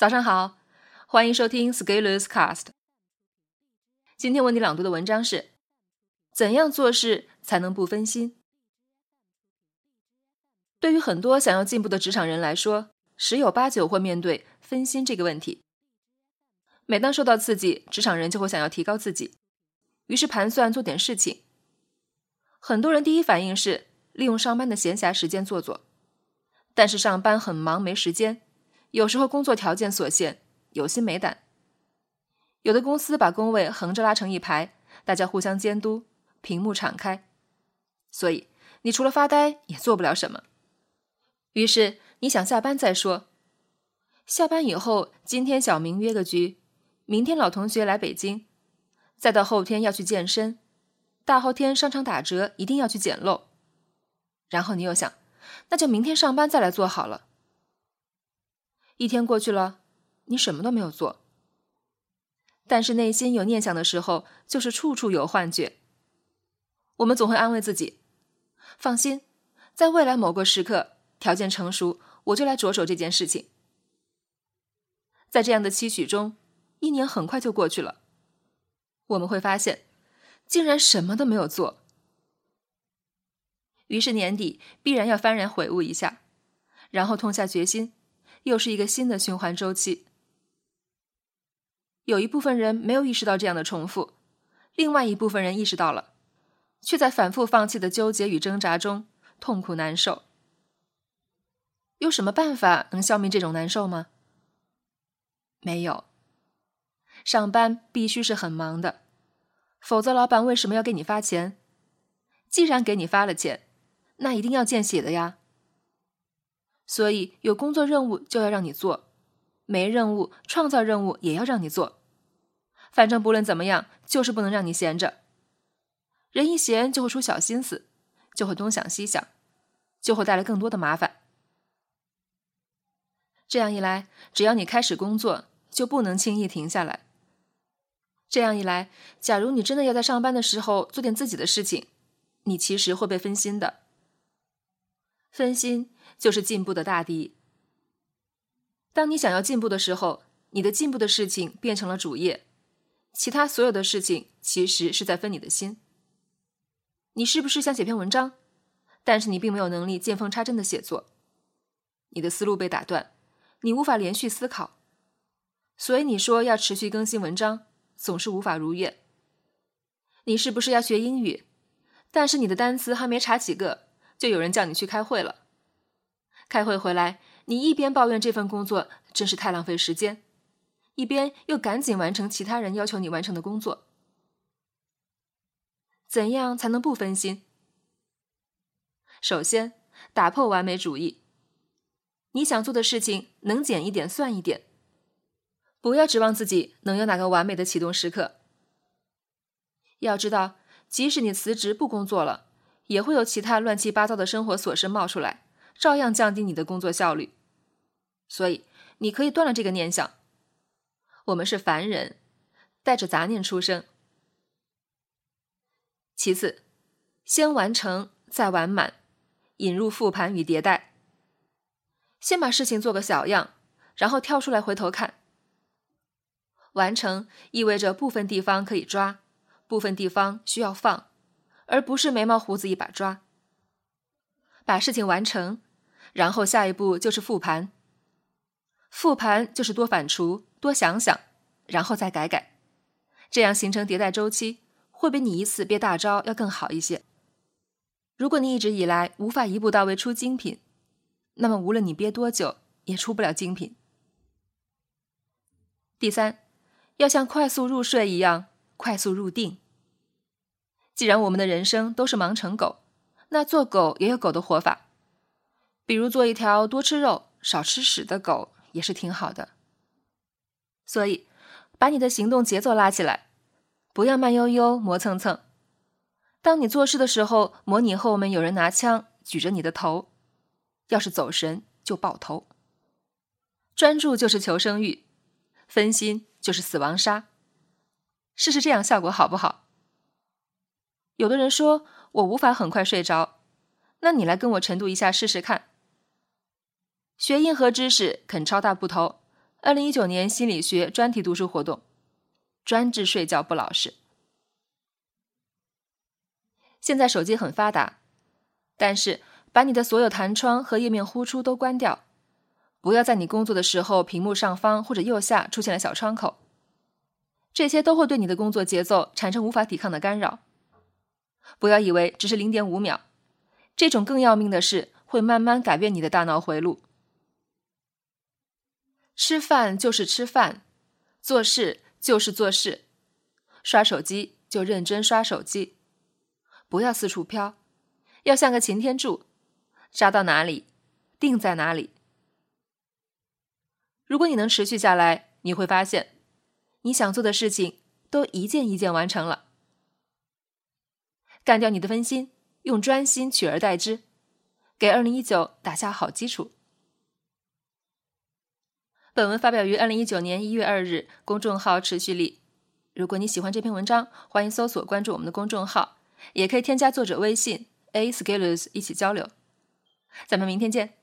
早上好，欢迎收听 Scalers Cast。今天为你朗读的文章是：怎样做事才能不分心？对于很多想要进步的职场人来说，十有八九会面对分心这个问题。每当受到刺激，职场人就会想要提高自己，于是盘算做点事情。很多人第一反应是利用上班的闲暇时间做做，但是上班很忙，没时间。有时候工作条件所限，有心没胆。有的公司把工位横着拉成一排，大家互相监督，屏幕敞开，所以你除了发呆也做不了什么。于是你想下班再说，下班以后，今天小明约个局，明天老同学来北京，再到后天要去健身，大后天商场打折，一定要去捡漏。然后你又想，那就明天上班再来做好了。一天过去了，你什么都没有做，但是内心有念想的时候，就是处处有幻觉。我们总会安慰自己：“放心，在未来某个时刻，条件成熟，我就来着手这件事情。”在这样的期许中，一年很快就过去了，我们会发现，竟然什么都没有做。于是年底必然要幡然悔悟一下，然后痛下决心。又是一个新的循环周期。有一部分人没有意识到这样的重复，另外一部分人意识到了，却在反复放弃的纠结与挣扎中痛苦难受。有什么办法能消灭这种难受吗？没有。上班必须是很忙的，否则老板为什么要给你发钱？既然给你发了钱，那一定要见血的呀。所以有工作任务就要让你做，没任务创造任务也要让你做，反正不论怎么样，就是不能让你闲着。人一闲就会出小心思，就会东想西想，就会带来更多的麻烦。这样一来，只要你开始工作，就不能轻易停下来。这样一来，假如你真的要在上班的时候做点自己的事情，你其实会被分心的。分心。就是进步的大敌。当你想要进步的时候，你的进步的事情变成了主业，其他所有的事情其实是在分你的心。你是不是想写篇文章？但是你并没有能力见缝插针的写作，你的思路被打断，你无法连续思考，所以你说要持续更新文章，总是无法如愿。你是不是要学英语？但是你的单词还没查几个，就有人叫你去开会了。开会回来，你一边抱怨这份工作真是太浪费时间，一边又赶紧完成其他人要求你完成的工作。怎样才能不分心？首先，打破完美主义。你想做的事情，能减一点算一点，不要指望自己能有哪个完美的启动时刻。要知道，即使你辞职不工作了，也会有其他乱七八糟的生活琐事冒出来。照样降低你的工作效率，所以你可以断了这个念想。我们是凡人，带着杂念出生。其次，先完成再完满，引入复盘与迭代。先把事情做个小样，然后跳出来回头看。完成意味着部分地方可以抓，部分地方需要放，而不是眉毛胡子一把抓。把事情完成。然后下一步就是复盘，复盘就是多反刍、多想想，然后再改改，这样形成迭代周期，会比你一次憋大招要更好一些。如果你一直以来无法一步到位出精品，那么无论你憋多久，也出不了精品。第三，要像快速入睡一样快速入定。既然我们的人生都是忙成狗，那做狗也有狗的活法。比如做一条多吃肉、少吃屎的狗也是挺好的。所以，把你的行动节奏拉起来，不要慢悠悠、磨蹭蹭。当你做事的时候，模拟后面有人拿枪举着你的头，要是走神就爆头。专注就是求生欲，分心就是死亡杀。试试这样效果好不好？有的人说我无法很快睡着，那你来跟我晨读一下试试看。学硬核知识肯超大部头，二零一九年心理学专题读书活动：专治睡觉不老实。现在手机很发达，但是把你的所有弹窗和页面呼出都关掉，不要在你工作的时候屏幕上方或者右下出现了小窗口，这些都会对你的工作节奏产生无法抵抗的干扰。不要以为只是零点五秒，这种更要命的是会慢慢改变你的大脑回路。吃饭就是吃饭，做事就是做事，刷手机就认真刷手机，不要四处飘，要像个擎天柱，扎到哪里，定在哪里。如果你能持续下来，你会发现，你想做的事情都一件一件完成了。干掉你的分心，用专心取而代之，给二零一九打下好基础。本文发表于二零一九年一月二日，公众号持续力。如果你喜欢这篇文章，欢迎搜索关注我们的公众号，也可以添加作者微信 a scalers 一起交流。咱们明天见。